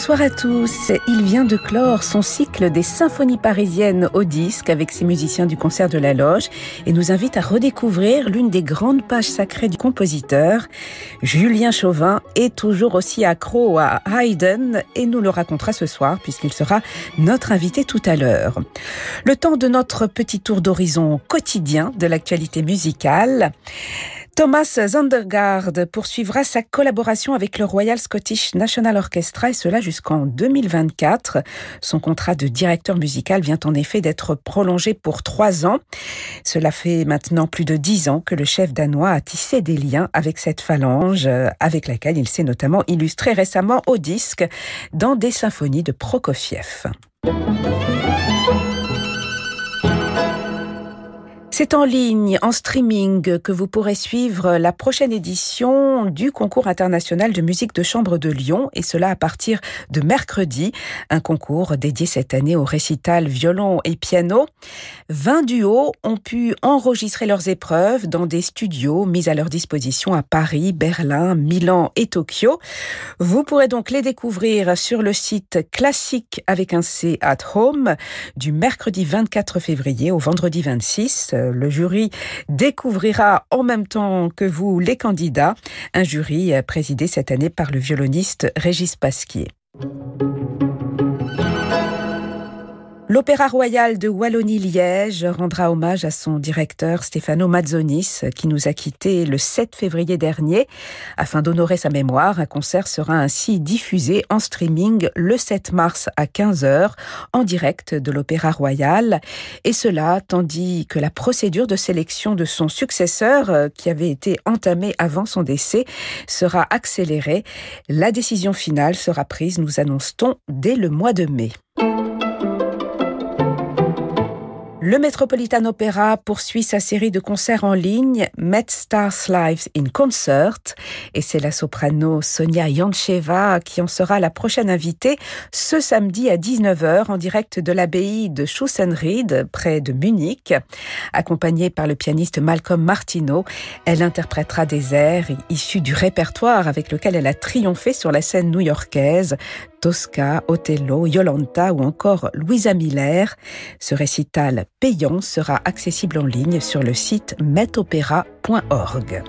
Bonsoir à tous. Il vient de clore son cycle des symphonies parisiennes au disque avec ses musiciens du concert de la loge et nous invite à redécouvrir l'une des grandes pages sacrées du compositeur. Julien Chauvin est toujours aussi accro à Haydn et nous le racontera ce soir puisqu'il sera notre invité tout à l'heure. Le temps de notre petit tour d'horizon quotidien de l'actualité musicale. Thomas Zandergaard poursuivra sa collaboration avec le Royal Scottish National Orchestra et cela jusqu'en 2024. Son contrat de directeur musical vient en effet d'être prolongé pour trois ans. Cela fait maintenant plus de dix ans que le chef danois a tissé des liens avec cette phalange, avec laquelle il s'est notamment illustré récemment au disque dans des symphonies de Prokofiev. C'est en ligne, en streaming, que vous pourrez suivre la prochaine édition du concours international de musique de chambre de Lyon, et cela à partir de mercredi, un concours dédié cette année au récital violon et piano. 20 duos ont pu enregistrer leurs épreuves dans des studios mis à leur disposition à Paris, Berlin, Milan et Tokyo. Vous pourrez donc les découvrir sur le site classique avec un C at home du mercredi 24 février au vendredi 26 le jury découvrira en même temps que vous les candidats, un jury présidé cette année par le violoniste Régis Pasquier. L'Opéra Royal de Wallonie-Liège rendra hommage à son directeur Stefano Mazzonis qui nous a quittés le 7 février dernier. Afin d'honorer sa mémoire, un concert sera ainsi diffusé en streaming le 7 mars à 15h en direct de l'Opéra Royal. Et cela tandis que la procédure de sélection de son successeur, euh, qui avait été entamée avant son décès, sera accélérée. La décision finale sera prise, nous annonce-t-on, dès le mois de mai. Le Metropolitan Opera poursuit sa série de concerts en ligne Met Stars Lives in Concert et c'est la soprano Sonia Yancheva qui en sera la prochaine invitée ce samedi à 19h en direct de l'abbaye de Schussenried près de Munich. Accompagnée par le pianiste Malcolm Martineau, elle interprétera des airs issus du répertoire avec lequel elle a triomphé sur la scène new-yorkaise Tosca, Othello, Yolanta ou encore Louisa Miller. Ce récital payant sera accessible en ligne sur le site metopera.org.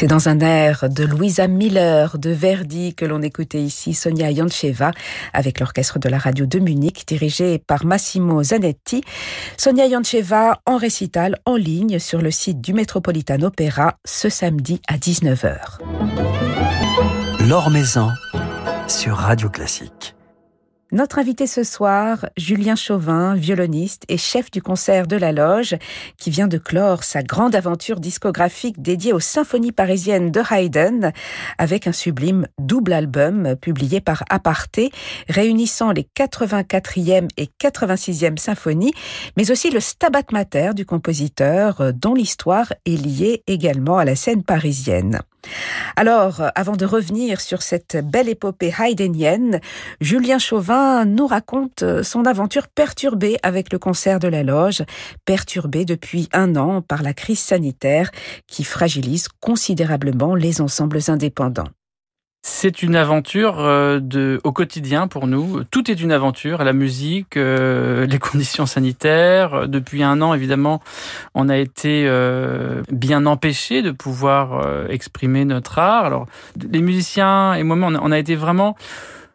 C'est dans un air de Louisa Miller de Verdi que l'on écoutait ici Sonia Yoncheva avec l'orchestre de la radio de Munich dirigé par Massimo Zanetti. Sonia Yoncheva en récital en ligne sur le site du Metropolitan Opera ce samedi à 19h. L'Or Maison sur Radio Classique. Notre invité ce soir, Julien Chauvin, violoniste et chef du concert de la Loge, qui vient de clore sa grande aventure discographique dédiée aux symphonies parisiennes de Haydn, avec un sublime double album publié par Aparté, réunissant les 84e et 86e symphonies, mais aussi le Stabat Mater du compositeur, dont l'histoire est liée également à la scène parisienne. Alors, avant de revenir sur cette belle épopée haydnienne, Julien Chauvin nous raconte son aventure perturbée avec le concert de la loge, perturbée depuis un an par la crise sanitaire qui fragilise considérablement les ensembles indépendants. C'est une aventure euh, de, au quotidien pour nous. Tout est une aventure, la musique, euh, les conditions sanitaires. Depuis un an, évidemment, on a été euh, bien empêchés de pouvoir exprimer notre art. Alors, les musiciens et moi-même, on a été vraiment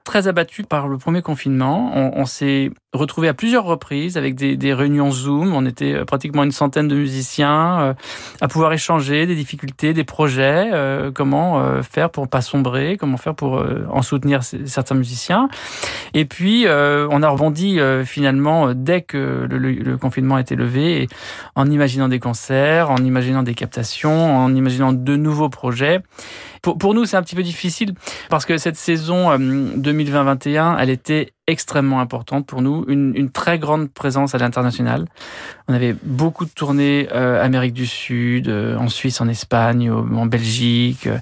très abattu par le premier confinement. On, s'est retrouvé à plusieurs reprises avec des, réunions Zoom. On était euh, pratiquement une centaine de musiciens euh, à pouvoir échanger des difficultés, des projets, euh, comment faire pour pas sombrer, comment faire pour en soutenir certains musiciens. Et puis on a rebondi finalement dès que le, confinement a été levé, en imaginant des concerts, en imaginant des captations, en imaginant de nouveaux projets. Pour, nous, c'est un petit peu difficile parce que cette saison 2020-21, elle était extrêmement importante pour nous, une, une très grande présence à l'international. On avait beaucoup de tournées euh, Amérique du Sud, euh, en Suisse, en Espagne, en Belgique, euh,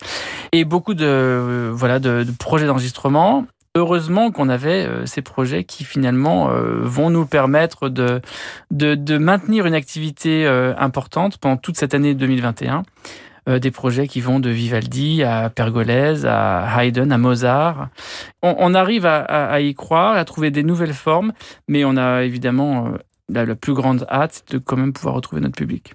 et beaucoup de euh, voilà de, de projets d'enregistrement. Heureusement qu'on avait euh, ces projets qui finalement euh, vont nous permettre de, de, de maintenir une activité importante pendant toute cette année 2021 euh, des projets qui vont de Vivaldi à Pergolèse, à Haydn, à Mozart. On, arrive à, y croire, à trouver des nouvelles formes, mais on a évidemment euh, la, la, plus grande hâte de quand même pouvoir retrouver notre public.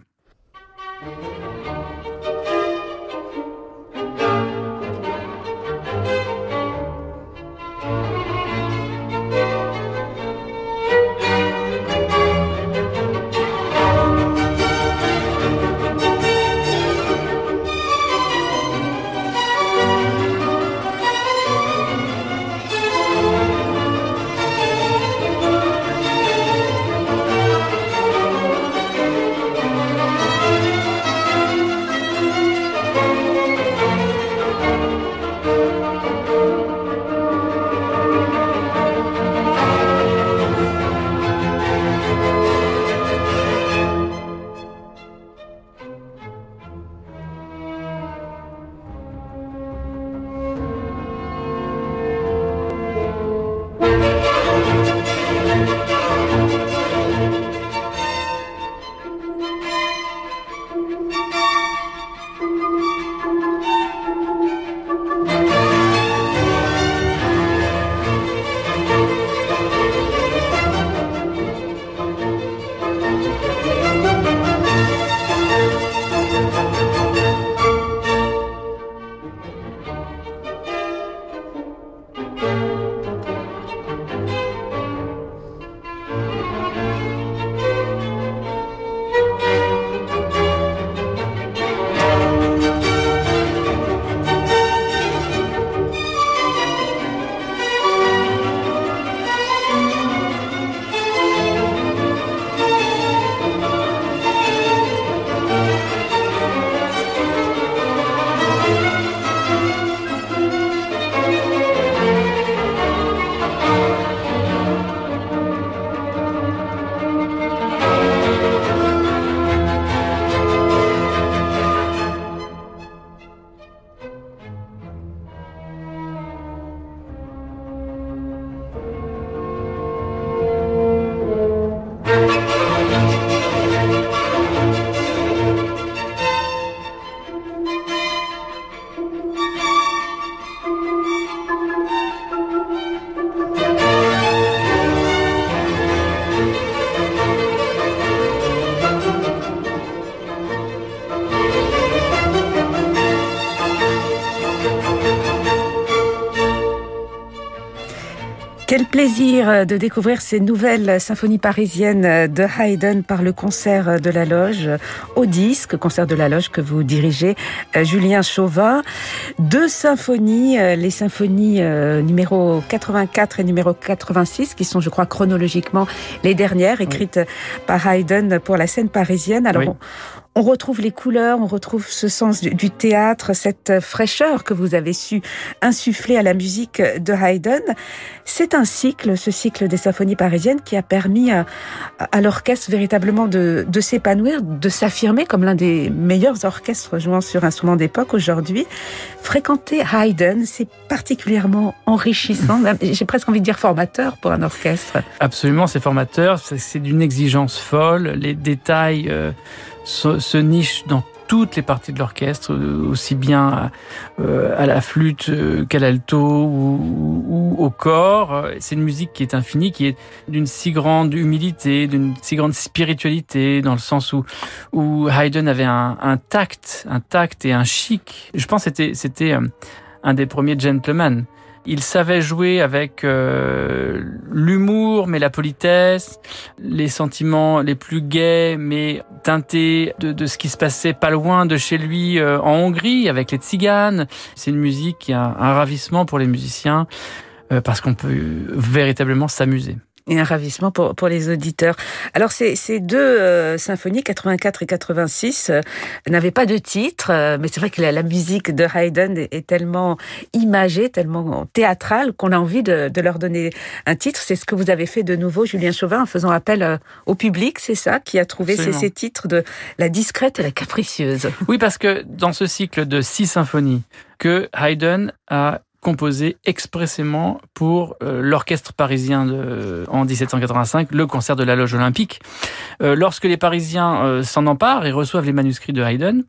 Plaisir de découvrir ces nouvelles symphonies parisiennes de Haydn par le concert de la loge au disque, concert de la loge que vous dirigez, euh, Julien Chauvin. Deux symphonies, euh, les symphonies euh, numéro 84 et numéro 86, qui sont, je crois, chronologiquement les dernières, écrites par Haydn pour la scène parisienne. Alors, on retrouve les couleurs, on retrouve ce sens du, théâtre, cette fraîcheur que vous avez su insuffler à la musique de Haydn. C'est un cycle, ce cycle des symphonies parisiennes, qui a permis à, l'orchestre véritablement de, s'épanouir, de s'affirmer comme l'un des meilleurs orchestres jouant sur instruments d'époque aujourd'hui. Fréquenter Haydn, c'est particulièrement enrichissant, j'ai presque envie de dire formateur pour un orchestre. Absolument, c'est formateur, c'est d'une exigence folle, les détails... Euh, se, niche dans toutes les parties de l'orchestre, euh, aussi bien euh, à, la flûte euh, qu'à l'alto ou, au corps. C'est une musique qui est infinie, qui est d'une si grande humilité, d'une si grande spiritualité, dans le sens où, où Haydn avait un, un tact, un tact et un chic. Je pense que c'était, c'était un des premiers gentlemen. Il savait jouer avec euh, l'humour, mais la politesse, les sentiments les plus gais, mais teintés de, ce qui se passait pas loin de chez lui euh, en Hongrie, avec les tziganes. C'est une musique qui a un ravissement pour les musiciens, euh, parce qu'on peut véritablement s'amuser et un ravissement pour, pour les auditeurs. Alors ces, ces deux euh, symphonies, 84 et 86, euh, n'avaient pas de titre, euh, mais c'est vrai que la, musique de Haydn est, tellement imagée, tellement théâtrale qu'on a envie de, de, leur donner un titre. C'est ce que vous avez fait de nouveau, Julien Chauvin, en faisant appel au public, c'est ça, qui a trouvé ces, ces, titres de la discrète et la capricieuse. Oui, parce que dans ce cycle de six symphonies, que Haydn a composé expressément pour euh, l'orchestre parisien en 1785, le concert de la loge olympique. Euh, lorsque les Parisiens euh, s'en emparent et reçoivent les manuscrits de Haydn,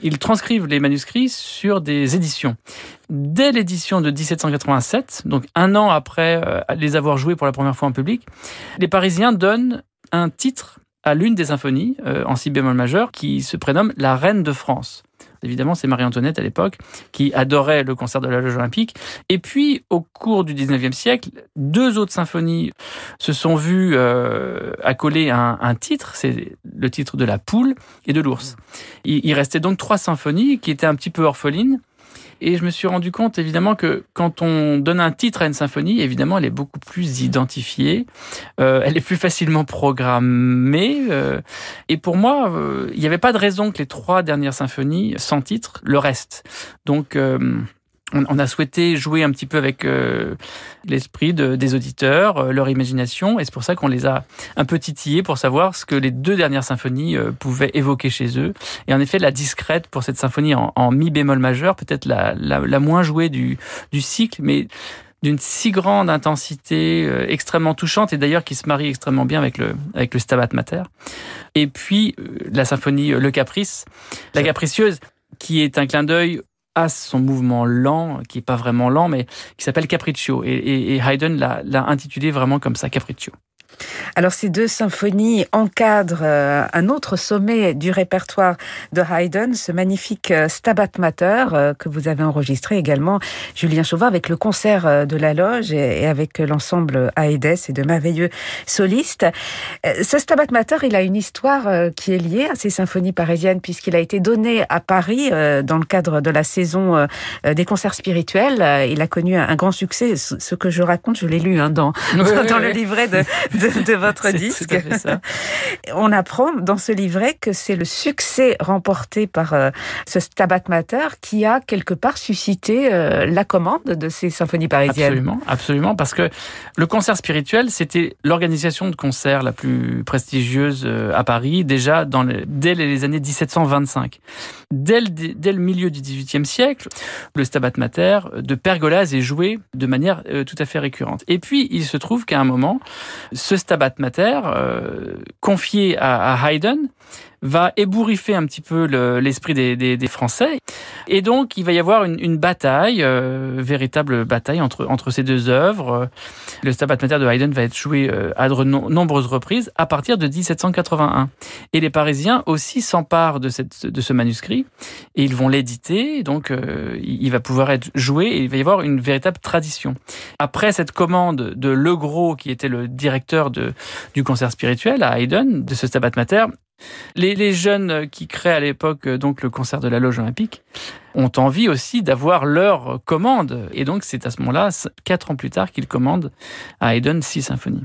ils transcrivent les manuscrits sur des éditions. Dès l'édition de 1787, donc un an après les avoir joués pour la première fois en public, les Parisiens donnent un titre à l'une des symphonies en si bémol majeur qui se prénomme La Reine de France. Évidemment, c'est Marie-Antoinette à l'époque qui adorait le concert de la Loge olympique. Et puis, au cours du 19e siècle, deux autres symphonies se sont vues euh, accoler un, titre, c'est le titre de la poule et de l'ours. Il, il restait donc trois symphonies qui étaient un petit peu orphelines et je me suis rendu compte, évidemment, que quand on donne un titre à une symphonie, évidemment, elle est beaucoup plus identifiée, euh, elle est plus facilement programmée. Euh, et pour moi, euh, il n'y avait pas de raison que les trois dernières symphonies, sans titre, le restent. Donc, on, a souhaité jouer un petit peu avec euh, l'esprit des auditeurs, euh, leur imagination, et c'est pour ça qu'on les a un peu titillés pour savoir ce que les deux dernières symphonies euh, pouvaient évoquer chez eux. Et en effet, la discrète pour cette symphonie en, mi bémol majeur, peut-être la, la, moins jouée du, du cycle, mais d'une si grande intensité, extrêmement touchante, et d'ailleurs qui se marie extrêmement bien avec le, avec le Stabat Mater. Et puis, la symphonie Le Caprice, la capricieuse, qui est un clin d'œil à son mouvement lent, qui est pas vraiment lent, mais qui s'appelle Capriccio. Et, et Haydn l'a intitulé vraiment comme ça, Capriccio. Alors ces deux symphonies encadrent euh, un autre sommet du répertoire de Haydn, ce magnifique euh, Stabat Mater euh, que vous avez enregistré également, Julien Chauvin, avec le concert de la loge et avec l'ensemble Aedes et de merveilleux solistes. Ce Stabat Mater, il a une histoire qui est liée à ces symphonies parisiennes puisqu'il a été donné à Paris dans le cadre de la saison des concerts spirituels. Il a connu un grand succès. Ce que je raconte, je l'ai lu hein, dans, dans le livret de de, votre disque. On apprend dans ce livret que c'est le succès remporté par euh, ce Stabat Mater qui a quelque part suscité euh, la commande de ces symphonies parisiennes. Absolument, absolument, parce que le concert spirituel, c'était l'organisation de concerts la plus prestigieuse euh, à Paris, déjà dans dès les années 1725. Dès le, dès le milieu du XVIIIe siècle, le Stabat Mater de Pergolase est joué de manière tout à fait récurrente. Et puis, il se trouve qu'à un moment, ce Stabat Mater, euh, confié à, Haydn, va ébouriffer un petit peu l'esprit des, des, des, Français. Et donc, il va y avoir une, une bataille, euh, véritable bataille entre, entre ces deux œuvres. Le Stabat Mater de Haydn va être joué euh, à de nombreuses reprises à partir de 1781. Et les Parisiens aussi s'emparent de, cette, de ce manuscrit et ils vont l'éditer. Donc, euh, il va pouvoir être joué et il va y avoir une véritable tradition. Après cette commande de Le Gros, qui était le directeur de, du concert spirituel à Haydn, de ce Stabat Mater, les, jeunes qui créent à l'époque donc le concert de la loge olympique ont envie aussi d'avoir leur commande. Et donc c'est à ce moment-là, quatre ans plus tard, qu'ils commandent à Haydn six symphonies.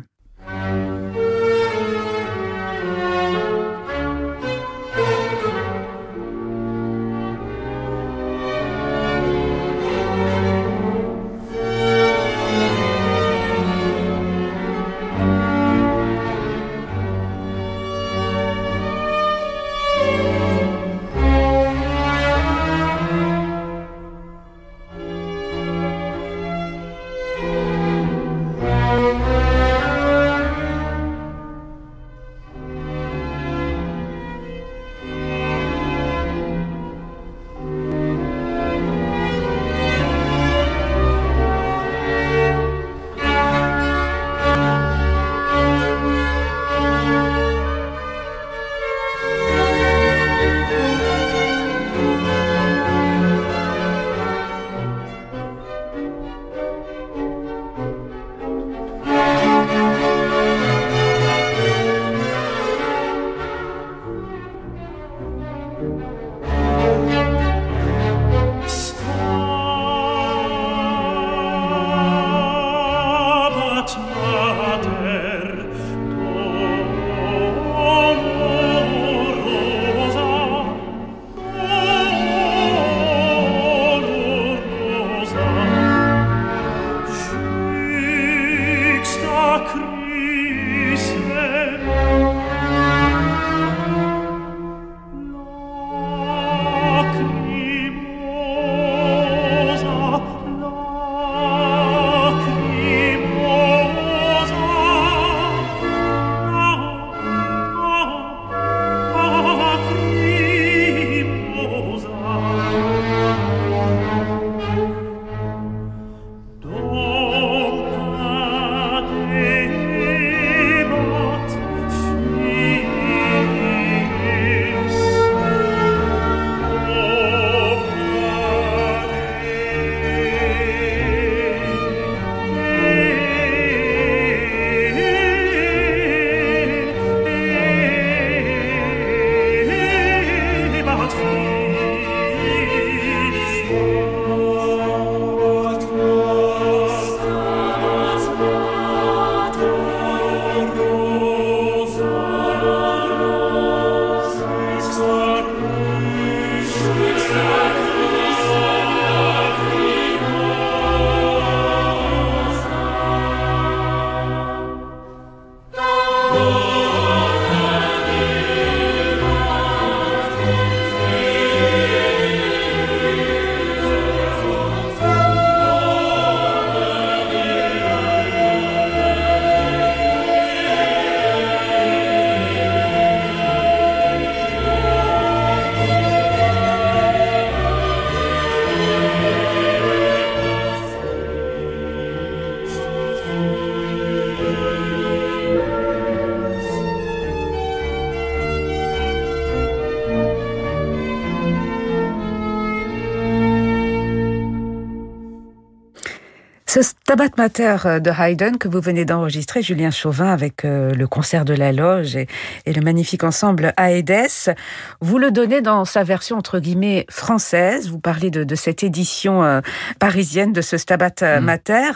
Stabat Mater euh, de Haydn que vous venez d'enregistrer, Julien Chauvin, avec euh, le concert de la loge et, le magnifique ensemble Aedes, vous le donnez dans sa version entre guillemets française. Vous parlez de, cette édition euh, parisienne de ce Stabat mm. Mater,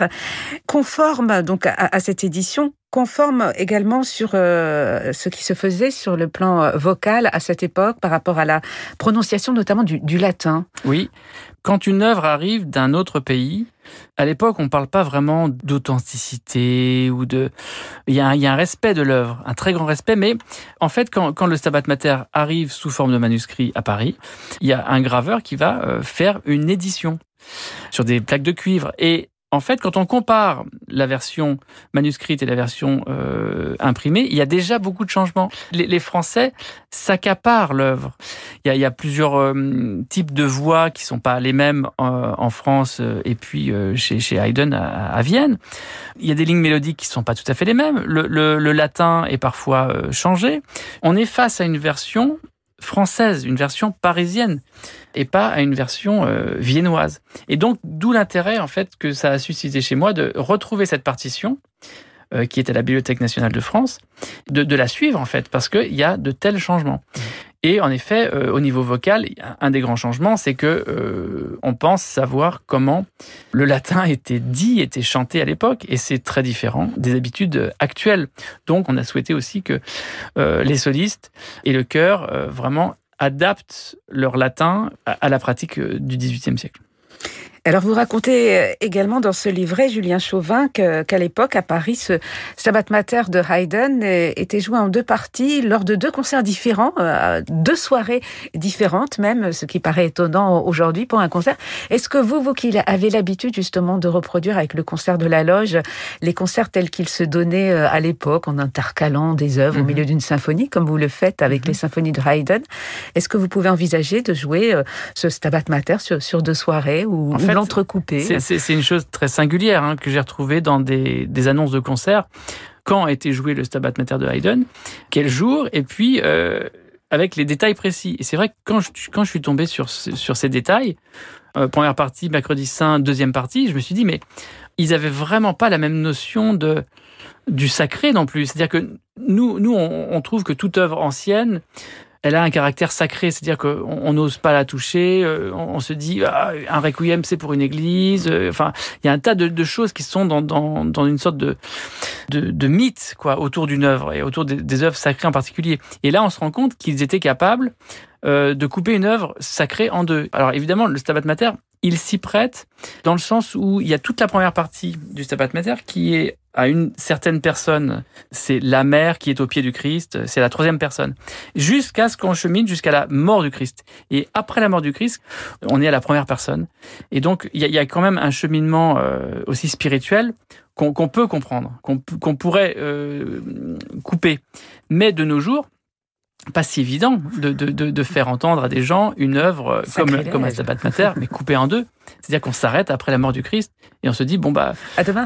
conforme donc à, cette édition conforme également sur ce qui se faisait sur le plan vocal à cette époque par rapport à la prononciation notamment du, du latin. Oui, quand une œuvre arrive d'un autre pays, à l'époque, on ne parle pas vraiment d'authenticité ou de. Il y, a un, respect de l'œuvre, un très grand respect, mais en fait, quand, le Stabat Mater arrive sous forme de manuscrit à Paris, il y a un graveur qui va euh, faire une édition sur des plaques de cuivre. Et en fait, quand on compare la version manuscrite et la version euh, imprimée, il y a déjà beaucoup de changements. Les, Français s'accaparent l'œuvre. Il, y a plusieurs euh, types de voix qui sont pas les mêmes euh, en France et puis chez, chez Haydn à, Vienne. Il y a des lignes mélodiques qui sont pas tout à fait les mêmes. Le, le latin est parfois changé. On est face à une version française, une version parisienne, et pas à une version euh, viennoise. Et donc, d'où l'intérêt, en fait, que ça a suscité chez moi de retrouver cette partition, euh, qui est à la Bibliothèque nationale de France, de, la suivre, en fait, parce qu'il y a de tels changements. Et en effet, euh, au niveau vocal, un des grands changements, c'est que on pense savoir comment le latin était dit, était chanté à l'époque, et c'est très différent des habitudes actuelles. Donc, on a souhaité aussi que les solistes et le chœur vraiment adaptent leur latin à la pratique du XVIIIe siècle. Alors vous racontez euh, également dans ce livret, Julien Chauvin, qu'à l'époque, à Paris, ce Sabbat Mater de Haydn euh, était joué en deux parties lors de deux concerts différents, euh, deux soirées différentes même, ce qui paraît étonnant aujourd'hui pour un concert. Est-ce que vous, vous qui avez l'habitude justement de reproduire avec le concert de la loge les concerts tels qu'ils se donnaient à l'époque en intercalant des œuvres au mhm. milieu d'une symphonie, comme vous le faites avec les mhm. symphonies de Haydn, est-ce que vous pouvez envisager de jouer ce Stabat Mater sur, deux soirées ou, C'est une chose très singulière hein, que j'ai retrouvée dans des, annonces de concerts. Quand a été joué le Stabat Mater de Haydn, quel jour, et puis euh, avec les détails précis. Et c'est vrai que quand je, suis tombé sur, ces détails, euh, première partie, mercredi saint, deuxième partie, je me suis dit, mais ils avaient vraiment pas la même notion de du sacré non plus. C'est-à-dire que nous, nous on, on trouve que toute œuvre ancienne, elle a un caractère sacré, c'est-à-dire qu'on n'ose pas la toucher, euh, on, se dit ah, un requiem c'est pour une église, euh, enfin il y a un tas de, choses qui sont dans, dans, dans une sorte de, de, de, mythe quoi autour d'une œuvre et autour des, des, œuvres sacrées en particulier. Et là on se rend compte qu'ils étaient capables euh, de couper une œuvre sacrée en deux. Alors évidemment le Stabat Mater il s'y prête dans le sens où il y a toute la première partie du Stabat Mater qui est à une certaine personne, c'est la mère qui est au pied du Christ, c'est la troisième personne, jusqu'à ce qu'on chemine jusqu'à la mort du Christ. Et après la mort du Christ, on est à la première personne. Et donc, il y, a, quand même un cheminement euh, aussi spirituel qu'on peut comprendre, qu'on pourrait euh, couper. Mais de nos jours, pas si évident de, de, de, faire entendre à des gens une œuvre comme, comme un Sabbat Mater, mais coupée en deux. C'est-à-dire qu'on s'arrête après la mort du Christ et on se dit bon bah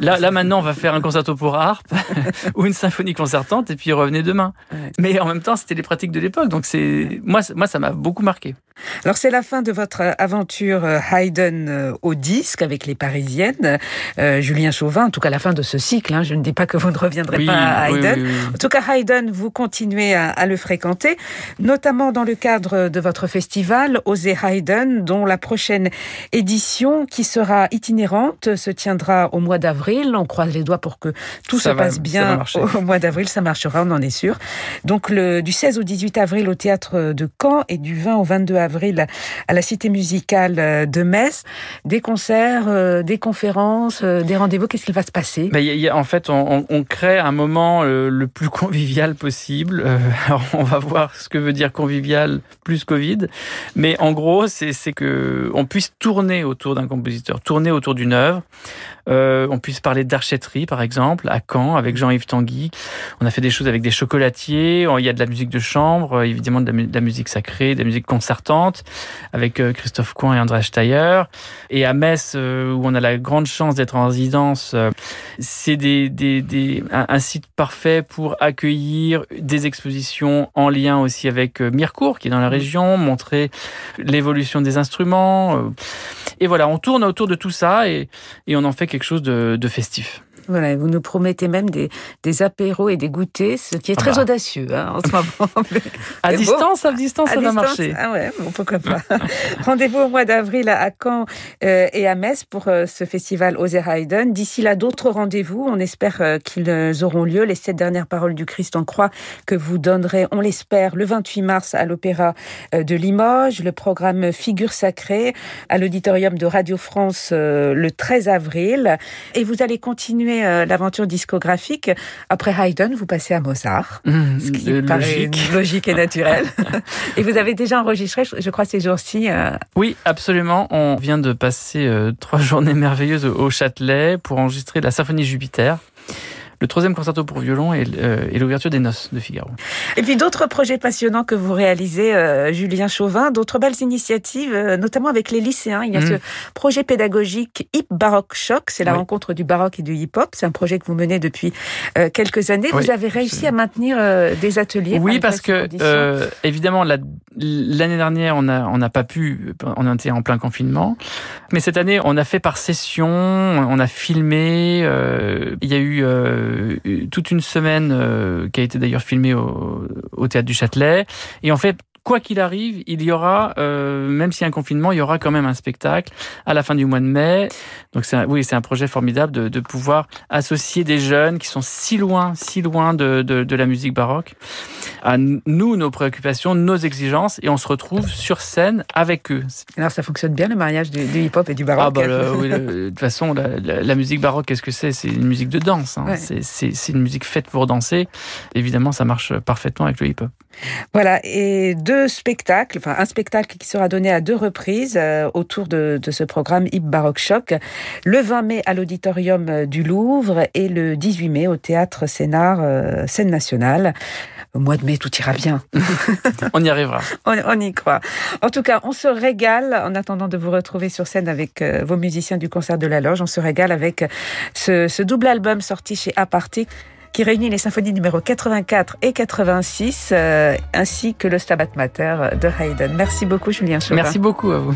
là, là maintenant on va faire un concerto pour harpe ou une symphonie concertante et puis revenez demain. Mais en même temps c'était les pratiques de l'époque donc c'est moi moi ça m'a beaucoup marqué. Alors c'est la fin de votre aventure euh, Haydn euh, au disque avec les Parisiennes. Euh, Julien Chauvin, en tout cas la fin de ce cycle. Hein, je ne dis pas que vous ne reviendrez pas à Haydn. en tout cas Haydn, vous continuez à, à, le fréquenter, notamment dans le cadre de votre festival Oser Haydn, dont la prochaine édition, qui sera itinérante, se tiendra au mois d'avril. On croise les doigts pour que tout se passe bien au mois d'avril. Ça marchera, on en est sûr. Donc le, du 16 au 18 avril au théâtre de Caen et du 20 au 22 avril à la Cité musicale de Metz. Des concerts, euh, des conférences, euh, des rendez-vous. Qu'est-ce qu'il va se passer? Ben, En fait, on, crée un moment euh, le plus convivial possible. alors, on va voir ce que veut dire convivial plus Covid. Mais en gros, c'est que on puisse tourner autour d'un compositeur, tourner autour d'une œuvre. Euh, on puisse parler d'archetterie, par exemple, à Caen, avec Jean-Yves Tanguy. On a fait des choses avec des chocolatiers. Il y a de la musique de chambre, évidemment de la, musique sacrée, de la musique concertante, avec euh, Christophe Coin et André Steyer. Et à Metz, euh, où on a la grande chance d'être en résidence, c'est des, des, des, un, site parfait pour accueillir des expositions en lien aussi avec Mirecourt, qui est dans la région, montrer l'évolution des instruments. Et voilà, on tourne autour de tout ça et, et on en fait quelque chose de, de festif. Voilà, vous nous promettez même des, des apéros et des goûters, ce qui est très ah bah. audacieux hein, en ce moment. à distance, à distance, ça va marcher. Ah ouais, bon, pourquoi pas. Rendez-vous au mois d'avril à Caen euh, et à Metz pour euh, ce festival Oser Haydn. D'ici là, d'autres rendez-vous. On espère euh, qu'ils auront lieu. Les sept dernières paroles du Christ en croix que vous donnerez, on l'espère, le 28 mars à l'Opéra de Limoges. Le programme Figure sacrée à l'auditorium de Radio France le 13 avril. Et vous allez continuer continuez euh, l'aventure discographique. Après Haydn, vous passez à Mozart, mmh, ce qui paraît logique. et naturel. et vous avez déjà enregistré, je crois, ces jours-ci. Euh, oui, absolument. On vient de passer trois journées merveilleuses au Châtelet pour enregistrer la symphonie Jupiter le troisième concerto pour violon et, euh, l'ouverture des noces de Figaro. Et puis d'autres projets passionnants que vous réalisez, euh, Julien Chauvin, d'autres belles initiatives, euh, notamment avec les lycéens. Il y a ce mm. projet pédagogique Hip Baroque Choc, c'est la rencontre du baroque et du hip-hop. C'est un projet que vous menez depuis quelques années. vous avez réussi à maintenir des ateliers. Oui, parce que évidemment l'année dernière on a on n'a pas pu, on était en plein confinement, mais cette année on a fait par session, on a filmé. il y a eu euh, toute une semaine euh, qui a été d'ailleurs filmée au, au, théâtre du Châtelet. Et en fait, quoi qu'il arrive, il y aura, euh, même s'il y a un confinement, il y aura quand même un spectacle à la fin du mois de mai. Donc c'est oui, c'est un projet formidable de, de, pouvoir associer des jeunes qui sont si loin, si loin de, de, de, la musique baroque à nous, nos préoccupations, nos exigences, et on se retrouve sur scène avec eux. Alors ça fonctionne bien le mariage du, hip-hop et du baroque. Ah bah oui, de toute façon, la, la, musique baroque, qu'est-ce que c'est? C'est une musique de danse. Hein. C'est une musique faite pour danser. Évidemment, ça marche parfaitement avec le hip-hop. Voilà, et deux spectacles, enfin un spectacle qui sera donné à deux reprises euh, autour de, de, ce programme Hip Baroque Choc, le 20 mai à l'auditorium du Louvre et le 18 mai au théâtre Sénard, euh, scène nationale. Au mois de mai, tout ira bien. on y arrivera. On, y croit. En tout cas, on se régale en attendant de vous retrouver sur scène avec euh, vos musiciens du concert de la Loge. On se régale avec ce, ce double album sorti chez Aparté qui réunit les symphonies numéro 84 et 86, euh, ainsi que le Stabat Mater de Haydn. Merci beaucoup, Julien Chauvin. Merci beaucoup à vous.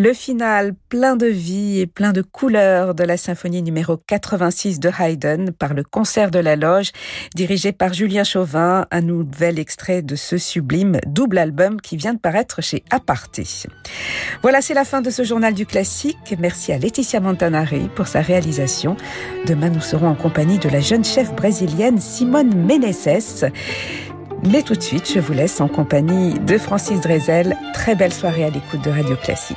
Le final plein de vie et plein de couleurs de la symphonie numéro 86 de Haydn par le concert de la loge dirigé par Julien Chauvin, un nouvel extrait de ce sublime double album qui vient de paraître chez Aparté. Voilà, c'est la fin de ce journal du classique. Merci à Laetitia Montanari pour sa réalisation. Demain, nous serons en compagnie de la jeune chef brésilienne Simone Meneses. Mais tout de suite, je vous laisse en compagnie de Francis Drezel. Très belle soirée à l'écoute de Radio Classique.